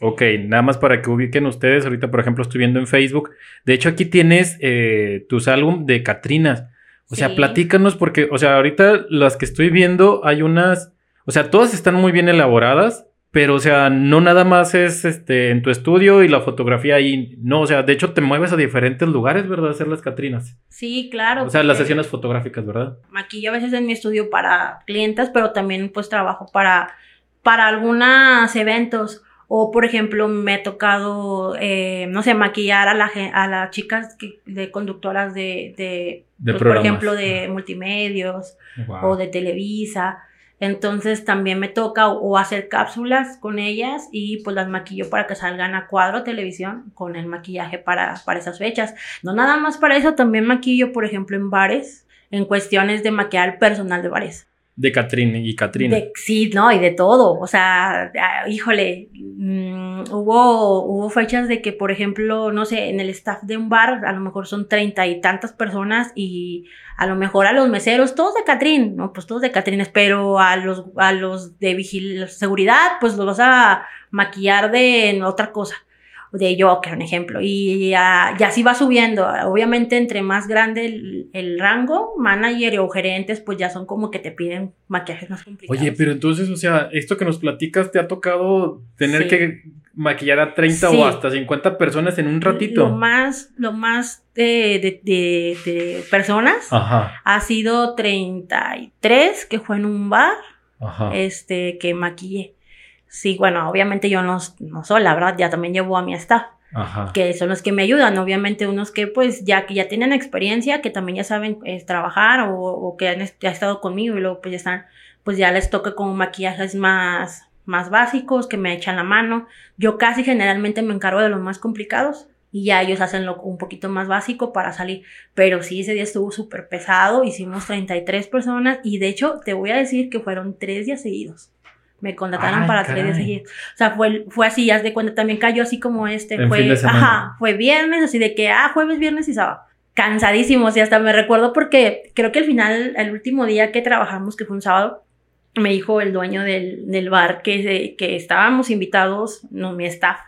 Ok, nada más para que ubiquen ustedes. Ahorita, por ejemplo, estoy viendo en Facebook. De hecho, aquí tienes eh, tus álbum de Catrinas. O sea, platícanos porque, o sea, ahorita las que estoy viendo hay unas, o sea, todas están muy bien elaboradas, Pero, o sea, no nada más es este en tu estudio y la fotografía ahí. No, o sea, de hecho te mueves a diferentes lugares, ¿verdad? Hacer las Catrinas. Sí, claro. O sea, las sesiones fotográficas, ¿verdad? Maquillo a veces en mi estudio para clientes, pero también pues trabajo para, para algunos eventos. O, por ejemplo, me ha tocado, eh, no sé, maquillar a, la, a las chicas que- de conductoras de, de, De pues, por ejemplo, de multimedios. Wow. o de Televisa. Entonces también me toca o, o hacer cápsulas con ellas y pues las maquillo para que salgan a cuadro televisión con el maquillaje para, para esas fechas. No nada más para eso, también maquillo, por ejemplo, en bares, en cuestiones de maquillar personal de bares. De Catrín y Catrina. Sí, no, y de todo. O sea, ah, híjole, mm, hubo, hubo fechas de que, por ejemplo, no sé, en el staff de un bar a lo mejor son treinta y tantas personas y a lo mejor a los meseros, todos de Catrín, no, pues todos de Catrines, pero a los, a los de vigil seguridad, pues los vas a maquillar de otra cosa. De Joker, un ejemplo. Y, ah, y así va subiendo. Obviamente, entre más grande el, el rango, manager o gerentes, pues ya son como que te piden maquillajes más complicados. Oye, pero entonces, o sea, esto que nos platicas, ¿te ha tocado tener Sí. que maquillar a 30 Sí. o hasta 50 personas en un Lo ratito? más, lo más de, de- de- de personas Ajá, ha sido 33, que fue en un bar, ajá. este, que maquillé. Sí, bueno, obviamente yo no, no sola, ¿verdad? Ya también llevo a mi staff, Ajá. que son los que me ayudan, obviamente unos que pues ya que ya tienen experiencia, que también ya saben eh, trabajar o, o que han ya estado conmigo y luego pues ya están, pues ya les toca como maquillajes más, más básicos, que me echan la mano. Yo casi generalmente me encargo de los más complicados y ya ellos hacen lo un poquito más básico para salir. Pero sí, ese día estuvo súper pesado, hicimos 33 personas y de hecho te voy a decir que fueron tres días seguidos. Me contrataron Ay, para tres días seguidos. O sea, fue, fue así, ya de cuenta, también cayó así como este, En fue, ajá, fue viernes, así de que, ah, jueves, viernes y sábado. Cansadísimos y hasta me recuerdo porque creo que al final, el último día que trabajamos, que fue un sábado, me dijo el dueño del, del bar que, que estábamos invitados, no, mi staff,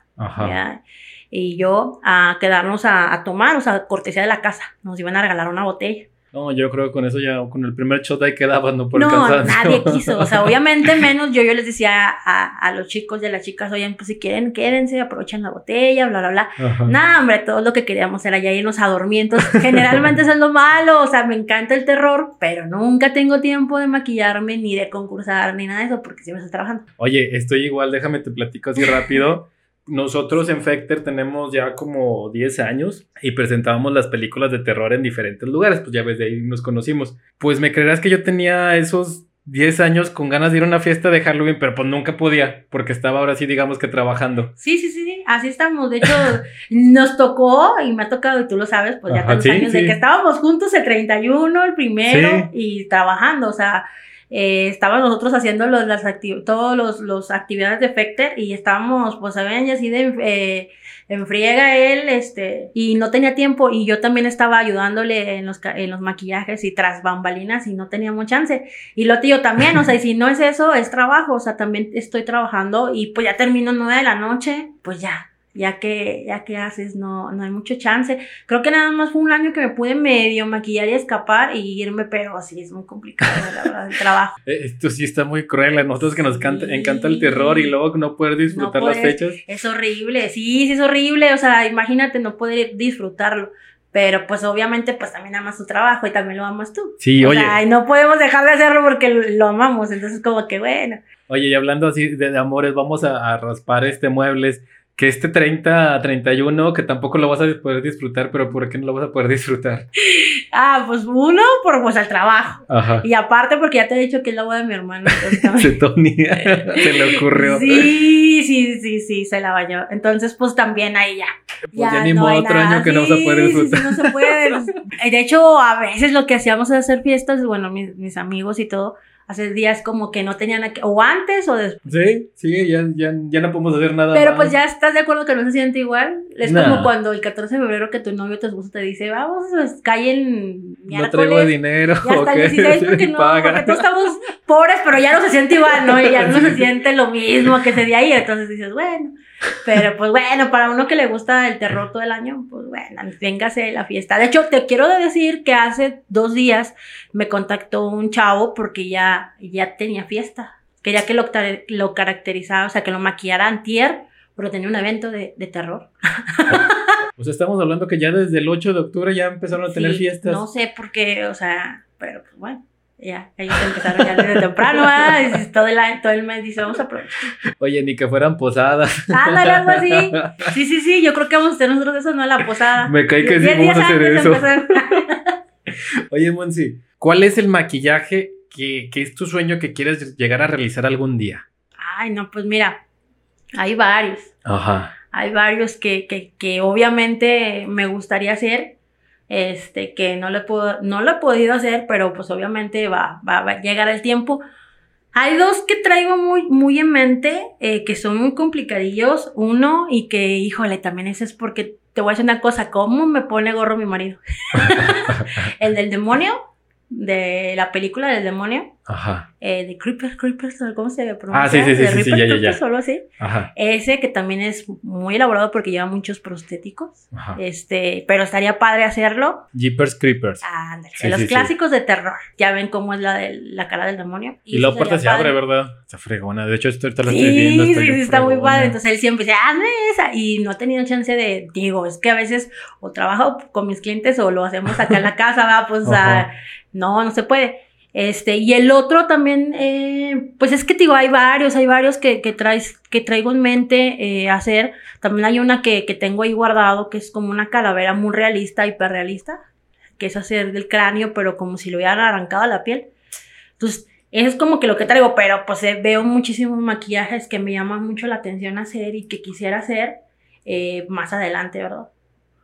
y yo a quedarnos a, a tomar, o sea, cortesía de la casa. Nos iban a regalar una botella. No, yo creo que con eso ya, con el primer shot ahí quedabas, no por no, nadie quiso. O sea, obviamente [LAUGHS] menos yo, yo les decía a, a los chicos y a las chicas, oigan, pues si quieren, quédense, aprovechen la botella, bla, bla, bla. Ajá. No, hombre, todo lo que queríamos era ya irnos a dormir. Entonces, generalmente eso es lo malo. O sea, me encanta el terror, pero nunca tengo tiempo de maquillarme, ni de concursar, ni nada de eso, porque siempre estoy trabajando. Oye, estoy igual, déjame te platico así rápido. Nosotros en Fecter tenemos ya como 10 años y presentábamos las películas de terror en diferentes lugares, pues ya ves, de ahí nos conocimos. Pues me creerás que yo tenía esos 10 años con ganas de ir a una fiesta de Halloween, pero pues nunca podía, porque estaba ahora sí, digamos que trabajando. Sí, sí, sí, sí, así estamos. De hecho, [LAUGHS] nos tocó, y me ha tocado, y tú lo sabes, pues ya Ajá, tantos sí, años, sí. de que estábamos juntos el 31, el primero, y trabajando, o sea, eh, estábamos nosotros haciendo los, las todos los, los actividades de Fecter, y estábamos, pues, saben, y así de... eh, en friega él, este, y no tenía tiempo, y yo también estaba ayudándole en los, en los maquillajes y tras bambalinas, y no teníamos chance. Y lo tío también, o sea, y si no es eso, es trabajo, o sea, también estoy trabajando y pues ya termino nueve de la noche, pues ya, ya que, ya que haces, no, no hay mucho chance. Creo que nada más fue un año que me pude medio maquillar y escapar y irme, pero sí, es muy complicado, la verdad, el [LAUGHS] trabajo. Eh, Esto sí está muy cruel, a nosotros que nos canta- Sí. encanta el terror y luego no poder disfrutar las puedes. fechas. Es horrible, sí, sí es horrible, o sea, imagínate no poder disfrutarlo. Pero pues obviamente pues también amas tu trabajo y también lo amas tú. Sí, o oye. sea, y no podemos dejar de hacerlo porque lo, lo amamos, entonces como que bueno. Oye, y hablando así de, de amores, vamos a, a raspar este muebles. Que este 30 a 31, que tampoco lo vas a poder disfrutar, pero ¿por qué no lo vas a poder disfrutar? Ah, pues uno, por pues el trabajo. Ajá. Y aparte porque ya te he dicho que es la boda de mi hermano. [LAUGHS] Se Tony [LAUGHS] se le ocurrió. Sí, sí, sí, sí, se la bañó. Entonces, pues también ahí ya. Pues ya ni no modo, otro nada. año que no vas a poder sí, disfrutar. sí, no se puede. [LAUGHS] De hecho, a veces lo que hacíamos era hacer fiestas, bueno, mis, mis amigos y todo, hace días como que no tenían, a qué- o antes o después. Sí, sí, ya, ya, ya no podemos hacer nada Pero más. pues ya estás de acuerdo que no se siente igual. Es Nah. como cuando el 14 de febrero que tu novio te esposo te dice, vamos, pues cae en No traigo dinero. Y hasta el ok, 16 porque no, paga. porque todos estamos pobres, pero ya no se siente igual, ¿no? Y ya no [LAUGHS] se siente lo mismo que ese día y entonces dices, bueno, pero pues bueno, para uno que le gusta el terror todo el año, pues bueno, véngase la fiesta. De hecho, te quiero decir que hace dos días me contactó un chavo porque ya, ya tenía fiesta. Quería que lo, lo caracterizara, o sea, que lo maquillara antier, pero tenía un evento de, de terror. [LAUGHS] O sea, estamos hablando que ya desde el 8 de octubre ya empezaron a tener Sí, fiestas. No sé por qué, o sea, pero pues bueno, ya, ellos empezaron ya desde temprano. Y todo el, año- todo el mes dice, vamos a aprovechar. Oye, ni que fueran posadas. Ándale, algo así. Sí, sí, sí, yo creo que vamos a hacer nosotros eso, no la posada. Me cae que sí, vamos a hacer eso. [LAUGHS] Oye, Monsi, ¿cuál es el maquillaje que, que es tu sueño que quieres llegar a realizar algún día? Ay, no, pues mira, hay varios. Ajá. Hay varios que, que, que obviamente me gustaría hacer, este, que no lo, puedo, no lo he podido hacer, pero pues obviamente va, va, va a llegar el tiempo. Hay dos que traigo muy, muy en mente, eh, que son muy complicadillos. Uno, y que, híjole, también ese es porque te voy a decir una cosa, ¿cómo me pone gorro mi marido? [LAUGHS] el del demonio, de la película del demonio, Ajá. eh, de Creepers, Creepers, ¿cómo se pronuncia? Ah, sí, sí, sí, De sí, ya, ya, solo así. Ajá. Ese que también es muy elaborado porque lleva muchos prostéticos. Ajá. Este, pero estaría padre hacerlo. Jeepers Creepers. Ándale, Sí, los sí, clásicos de terror. Ya ven cómo es la, de, la cara del demonio. Y, la puerta se abre. ¿verdad? Está fregona. De hecho, esto ahorita la estoy viendo. sí, sí, está muy padre. Entonces él siempre dice, hazme esa. Y no he tenido chance de, digo, es que a veces o trabajo con mis clientes o lo hacemos acá en la casa, va, pues, o sea. No, no se puede. Este, y el otro también, eh, pues es que digo, hay varios, hay varios que, que, traes, que traigo en mente eh, hacer. También hay una que, que tengo ahí guardado, que es como una calavera muy realista, hiperrealista, que es hacer del cráneo, pero como si lo hubieran arrancado la piel. Entonces, eso es como que lo que traigo, pero pues eh, veo muchísimos maquillajes que me llaman mucho la atención hacer y que quisiera hacer más adelante, ¿verdad?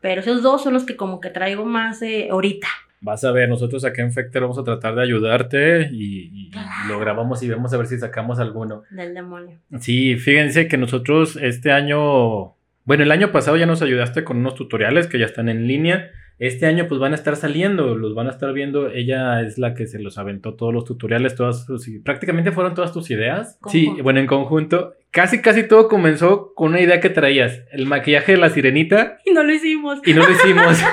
Pero esos dos son los que como que traigo más ahorita. Vas a ver, nosotros acá en Fecter vamos a tratar de ayudarte y, y- y lo grabamos y vemos a ver si sacamos alguno. Del demonio. Sí, fíjense que nosotros este año, bueno, el año pasado ya nos ayudaste con unos tutoriales que ya están en línea. Este año pues van a estar saliendo, los van a estar viendo. Ella es la que se los aventó todos los tutoriales, todas sus, prácticamente fueron todas tus ideas. Sí, bueno, en conjunto. Casi, casi todo comenzó con una idea que traías, el maquillaje de la sirenita Y no lo hicimos. y no lo hicimos. [LAUGHS]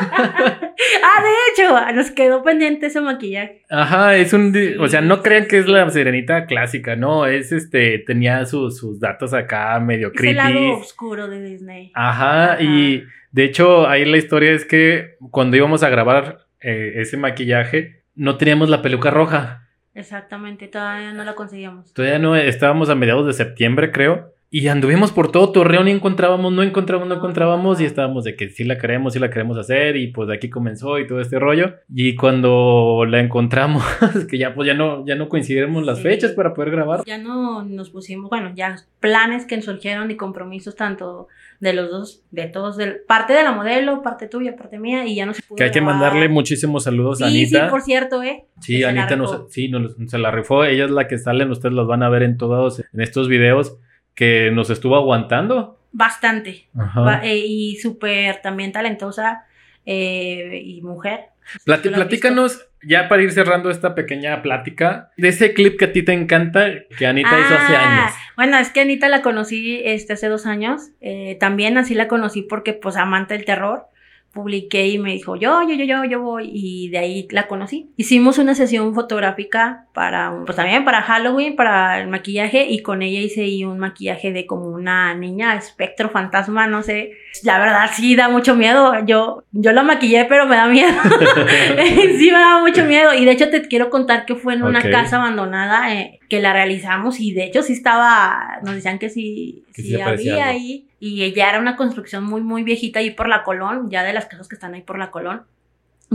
Ah, de hecho, nos quedó pendiente ese maquillaje. Ajá, es un, Sí. o sea, no crean que es la sirenita clásica, no, es este, tenía sus, sus datos acá medio Es el lado creepy. oscuro de Disney. Ajá, Ajá. y de hecho ahí la historia es que cuando íbamos a grabar eh, ese maquillaje, no teníamos la peluca roja. Exactamente, todavía no la conseguíamos. Todavía no estábamos a mediados de septiembre, creo. Y anduvimos por todo Torreón y encontrábamos, no encontrábamos, no encontrábamos y estábamos de que sí la queremos, sí la queremos hacer y pues de aquí comenzó y todo este rollo. Y cuando la encontramos, [LAUGHS] que ya pues ya no, ya no coincidimos las Sí. fechas para poder grabar. Ya no nos pusimos, bueno, ya planes que surgieron y compromisos tanto de los dos, de todos, del, parte de la modelo, parte tuya, parte mía, y ya no se pudo Que hay que mandarle muchísimos saludos a Anita. sí, por cierto, ¿eh? Sí, que Anita nos, sí, nos, se la rifó. Ella es la que salen, ustedes los van a ver en todos en estos videos que nos estuvo aguantando. Bastante. Ajá. Eh, y súper también talentosa eh, y mujer. Plati- ¿Tú la has platícanos, ya para ir cerrando esta pequeña plática, de ese clip que a ti te encanta, que Anita hizo hace Ah, años. Bueno, es que Anita la conocí este, hace dos años. eh, también así la conocí porque, pues, amante del terror. Publiqué y me dijo, yo, yo, yo, yo, yo voy. Y de ahí la conocí. Hicimos una sesión fotográfica para, pues también para Halloween, para el maquillaje. Y con ella hice ahí un maquillaje de como una niña, espectro, fantasma, no sé. La verdad, sí da mucho miedo. Yo, yo la maquillé, pero me da miedo. [LAUGHS] sí me daba mucho miedo. Y de hecho te quiero contar que fue en una casa abandonada eh, que la realizamos y de hecho sí estaba, nos decían que sí, Que sí había algo. ahí. Y ya era una construcción muy, muy viejita ahí por la Colón, ya de las casas que están ahí por la Colón.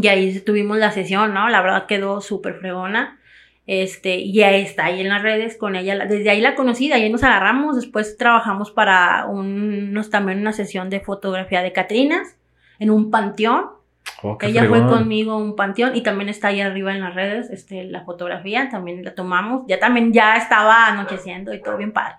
Y ahí tuvimos la sesión, ¿no? La verdad quedó súper fregona. Este, y ya está ahí en las redes con ella. Desde ahí la conocí, de ahí nos agarramos. Después trabajamos para unos, también una sesión de fotografía de Catrinas en un panteón. Oh, Ella fue conmigo a un panteón y también está ahí arriba en las redes, este, la fotografía, también la tomamos. Ya también ya estaba anocheciendo y todo bien padre,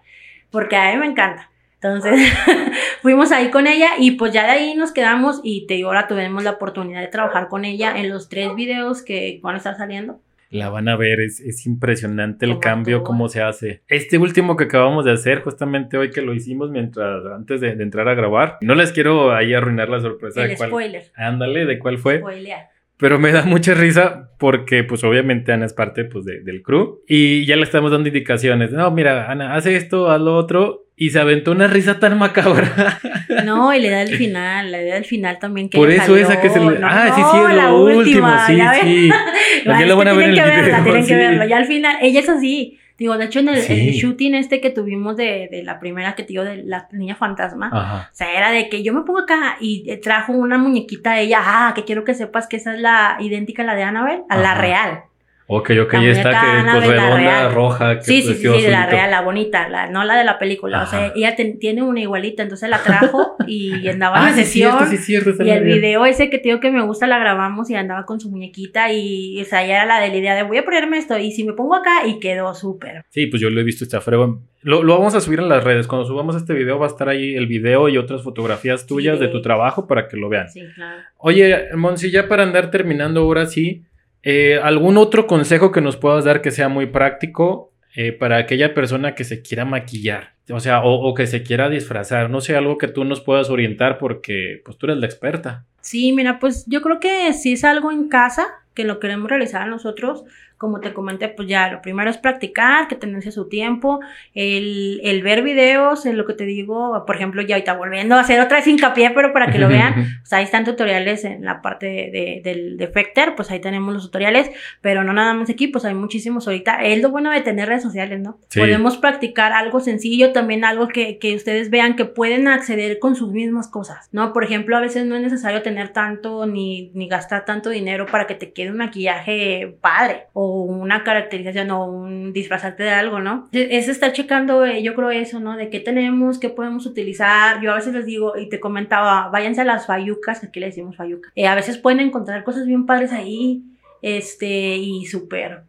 porque a mí me encanta. Entonces [LAUGHS] fuimos ahí con ella y pues ya de ahí nos quedamos y te digo, ahora tuvimos la oportunidad de trabajar con ella en los tres videos que van a estar saliendo. La van a ver, es, es impresionante el cambio, cómo se hace. Este último que acabamos de hacer, justamente hoy que lo hicimos mientras, antes de, de entrar a grabar, no les quiero ahí arruinar la sorpresa El de cuál. spoiler. Ándale, de cuál fue. Spoilear. Pero me da mucha risa porque pues obviamente Ana es parte pues del crew y ya le estamos dando indicaciones. No, mira, Ana, hace esto, haz lo otro y se aventó una risa tan macabra. No, y le da el final, le da el final también que Por eso esa que se le... ah, sí, sí, es lo último, sí, sí. [LAUGHS] Ya lo van a ver en el que verla, tienen que verlo. Ya al final, ella es así. Digo, de hecho, en el, shooting este que tuvimos de, de, la primera que te digo de la niña fantasma, o sea, era de que yo me pongo acá y trajo una muñequita a ella, ah, que quiero que sepas que esa es la idéntica a la de Annabelle, a la real. Ok, ok, ya está que pues, redonda, roja. sí, sí, sí, de la real, la bonita, la, no la de la película. O sea, ella tiene una igualita, entonces la trajo y andaba en la sesión. Sí, cierto, sí, cierto, y el video ese que te digo que me gusta la grabamos y andaba con su muñequita y, o sea, ya era la de la idea de voy a ponerme esto y si me pongo acá y quedó súper. Sí, pues yo lo he visto, está fregón. Lo, lo, vamos a subir en las redes. Cuando subamos este video va a estar ahí el video y otras fotografías tuyas de tu trabajo para que lo vean. Sí, claro. Oye, Monsi, ya para andar terminando ahora sí. Eh, ¿Algún otro consejo que nos puedas dar que sea muy práctico eh, para aquella persona que se quiera maquillar? O sea, o, que se quiera disfrazar. No sé, algo que tú nos puedas orientar porque pues tú eres la experta. Sí, mira, pues yo creo que si es algo en casa que lo queremos realizar nosotros, como te comenté, pues ya lo primero es practicar, que tenerse su tiempo, el, el ver videos, en lo que te digo, por ejemplo, ya ahorita volviendo a hacer otra vez hincapié, pero para que lo vean, [LAUGHS] pues ahí están tutoriales en la parte de, del defector, pues ahí tenemos los tutoriales, pero no nada más aquí, pues hay muchísimos ahorita. Es lo bueno de tener redes sociales, ¿no? Podemos practicar algo sencillo, también algo que, que ustedes vean que pueden acceder con sus mismas cosas, ¿no? Por ejemplo, a veces no es necesario tener tanto ni, ni gastar tanto dinero para que te quede un maquillaje padre o una caracterización o un disfrazarte de algo, ¿no? Es estar checando, eh, yo creo eso, ¿no? De qué tenemos, qué podemos utilizar. Yo a veces les digo, y te comentaba, váyanse a las fayucas, aquí le decimos fayuca. Eh, a veces pueden encontrar cosas bien padres ahí, este, y súper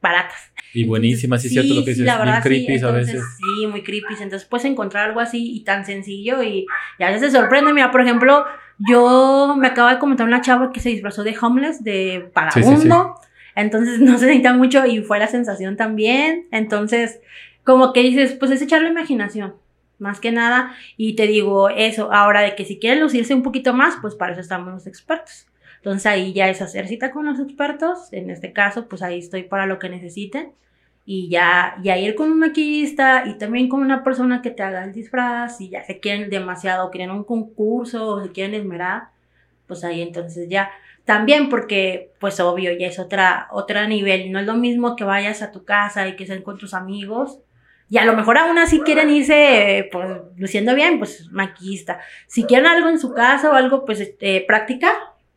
baratas. Y buenísimas, sí, es cierto lo que dices, bien creepy a veces. Sí, muy creepy. Entonces puedes encontrar algo así y tan sencillo y, y a veces se sorprende. Mira, por ejemplo, yo me acaba de comentar una chava que se disfrazó de homeless, de vagabundo. Entonces [LAUGHS] no se necesita mucho y fue la sensación también. Entonces, como que dices, pues es echarle imaginación, más que nada. Y te digo eso, ahora de que si quieren lucirse un poquito más, pues para eso estamos los expertos. Entonces ahí ya es hacer cita con los expertos. En este caso, pues ahí estoy para lo que necesiten. Y ya, ya ir con un maquillista y también con una persona que te haga el disfraz. Y ya se quieren demasiado, quieren un concurso se quieren esmerar, pues ahí entonces ya también porque, pues obvio, ya es otra, otra nivel. No es lo mismo que vayas a tu casa y que sean con tus amigos. Y a lo mejor aún así quieren irse, pues, luciendo bien, pues, maquillista. Si quieren algo en su casa o algo, pues, este.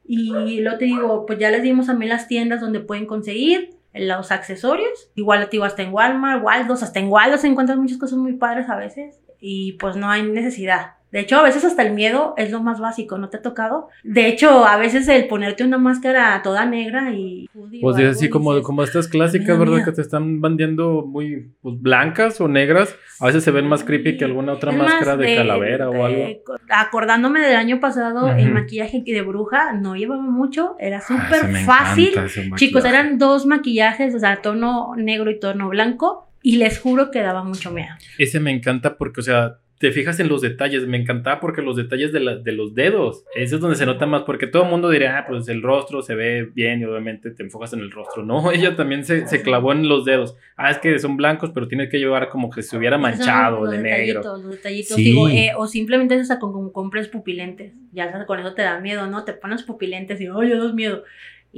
Y lo te digo, pues ya les dimos también las tiendas donde pueden conseguir los accesorios. Igual digo, hasta en Walmart, Waldos, hasta en Waldos se encuentran muchas cosas muy padres a veces. Y pues no hay necesidad. De hecho, a veces hasta el miedo es lo más básico, ¿no te ha tocado? De hecho, a veces el ponerte una máscara toda negra y... Pues es así como, como estas clásicas, ¿verdad? Que te están bandeando muy pues, blancas o negras. A veces se ven más creepy que alguna otra máscara de, calavera o algo. Acordándome del año pasado, el maquillaje de bruja no llevaba mucho, era súper fácil. Chicos, eran dos maquillajes, o sea, tono negro y tono blanco. Y les juro que daba mucho miedo. Ese me encanta porque, o sea, te fijas en los detalles. Me encantaba porque los detalles de, la, de los dedos, eso es donde se nota más, porque todo el mundo diría, ah, pues el rostro se ve bien y obviamente te enfocas en el rostro. No, [LAUGHS] ella también se, se clavó en los dedos. Ah, es que son blancos, pero tienes que llevar como que se hubiera manchado de negro. Los detallitos, digo, eh, o simplemente eso con, con compres pupilentes. Ya con eso te da miedo, ¿no? Te pones pupilentes y, oye, das miedo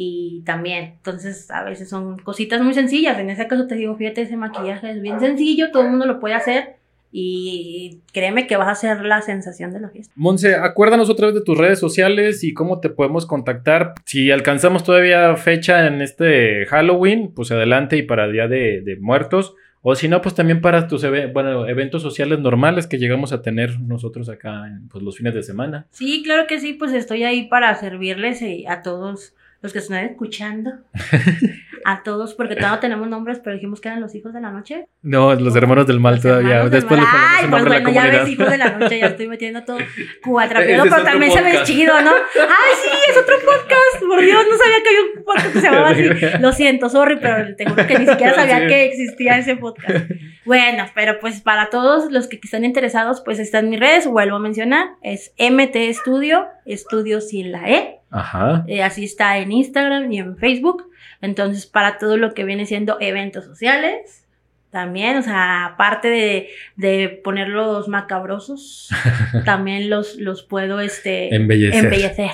y también, entonces a veces son cositas muy sencillas, en ese caso te digo, fíjate, ese maquillaje es bien sencillo, todo el mundo lo puede hacer, y créeme que vas a ser la sensación de la fiesta. Monse, acuérdanos otra vez de tus redes sociales y cómo te podemos contactar. Si alcanzamos todavía fecha en este Halloween, pues adelante y para Día de, Muertos. O si no, pues también para tus bueno, eventos sociales normales que llegamos a tener nosotros acá en pues, los fines de semana. Sí, claro que sí, pues estoy ahí para servirles eh, a todos los que están escuchando, [LAUGHS] a todos, porque todavía tenemos nombres, pero dijimos que eran los hijos de la noche. No, los hermanos del mal todavía. Después mal. Ay, pues bueno, ya ves, hijos de la noche, ya estoy metiendo todo cuatrapeado, pero también se ve chido, ¿no? Ay, sí, es otro podcast. Por Dios, no sabía que había un podcast que se llamaba así. [LAUGHS] Lo siento, sorry, pero te juro que ni siquiera [LAUGHS] sabía que existía ese podcast. Bueno, pero pues para todos los que están interesados, pues están mis redes, vuelvo a mencionar, es MT Studio, estudio sin la E Ajá. Eh, así está en Instagram y en Facebook. Entonces, para todo lo que viene siendo eventos sociales, también, o sea, aparte de, de ponerlos macabrosos, [LAUGHS] también los, los puedo este, Embellecer. embellecer.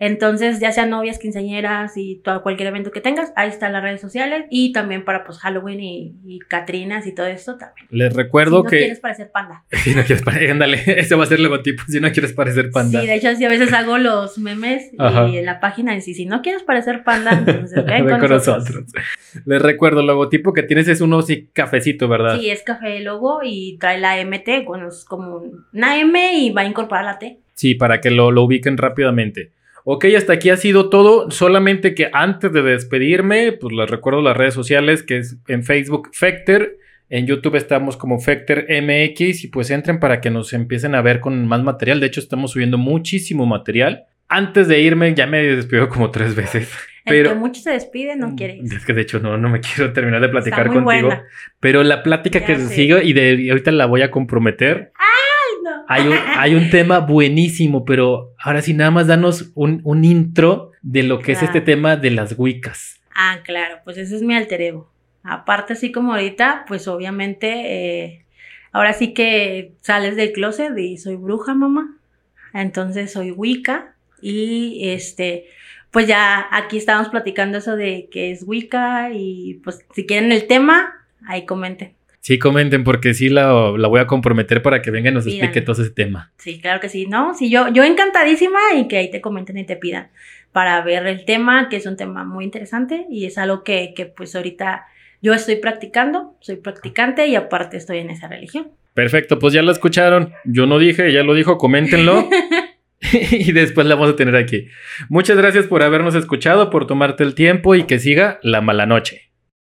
Entonces, ya sean novias, quinceañeras y todo, cualquier evento que tengas, ahí están las redes sociales y también para pues Halloween y, y Catrinas y todo esto también. Les recuerdo si no que. quieres parecer panda. [LAUGHS] Si no quieres parecer. Ándale, [LAUGHS] ese va a ser el logotipo. Si no quieres parecer panda. Sí, de hecho, sí, a veces hago los memes Ajá. y en la página dice, si no quieres parecer panda, [LAUGHS] entonces ven Ven con, nosotros. Les recuerdo, el logotipo que tienes es uno así cafecito, ¿verdad? Sí, es café logo y trae la MT, bueno, es como una M y va a incorporar la T. Sí, para que lo, lo ubiquen rápidamente. Ok, hasta aquí ha sido todo. Solamente que antes de despedirme, pues les recuerdo las redes sociales, que es en Facebook Fecter, en YouTube estamos como Fecter MX y pues entren para que nos empiecen a ver con más material. De hecho, estamos subiendo muchísimo material. Antes de irme, ya me despido como tres veces. El Pero que mucho se despide no quiere irse. es que de hecho no, no me [LAUGHS] quiero terminar de platicar Está muy contigo. buena. Pero la plática Ya que sé. sigue y de y ahorita la voy a comprometer. No. Hay un, hay un tema buenísimo, pero ahora sí, nada más danos un, un intro de lo que es este tema de las Wiccas. Ah, claro, pues ese es mi alter ego. Aparte, así como ahorita, pues obviamente, eh, ahora sí que sales del closet y soy bruja, mamá. Entonces soy Wicca y este, pues ya aquí estábamos platicando eso de que es Wicca y pues si quieren el tema, ahí comenten. Sí, comenten porque sí la, la voy a comprometer para que venga y nos explique todo ese tema. Sí, claro que sí, ¿no? Sí, yo, yo encantadísima y que ahí te comenten y te pidan para ver el tema, que es un tema muy interesante y es algo que, que pues ahorita yo estoy practicando, soy practicante y aparte estoy en esa religión. Perfecto, pues ya la escucharon. Yo no dije, ella lo dijo, coméntenlo. [LAUGHS] [LAUGHS] y después la vamos a tener aquí. Muchas gracias por habernos escuchado, por tomarte el tiempo y que siga la mala noche.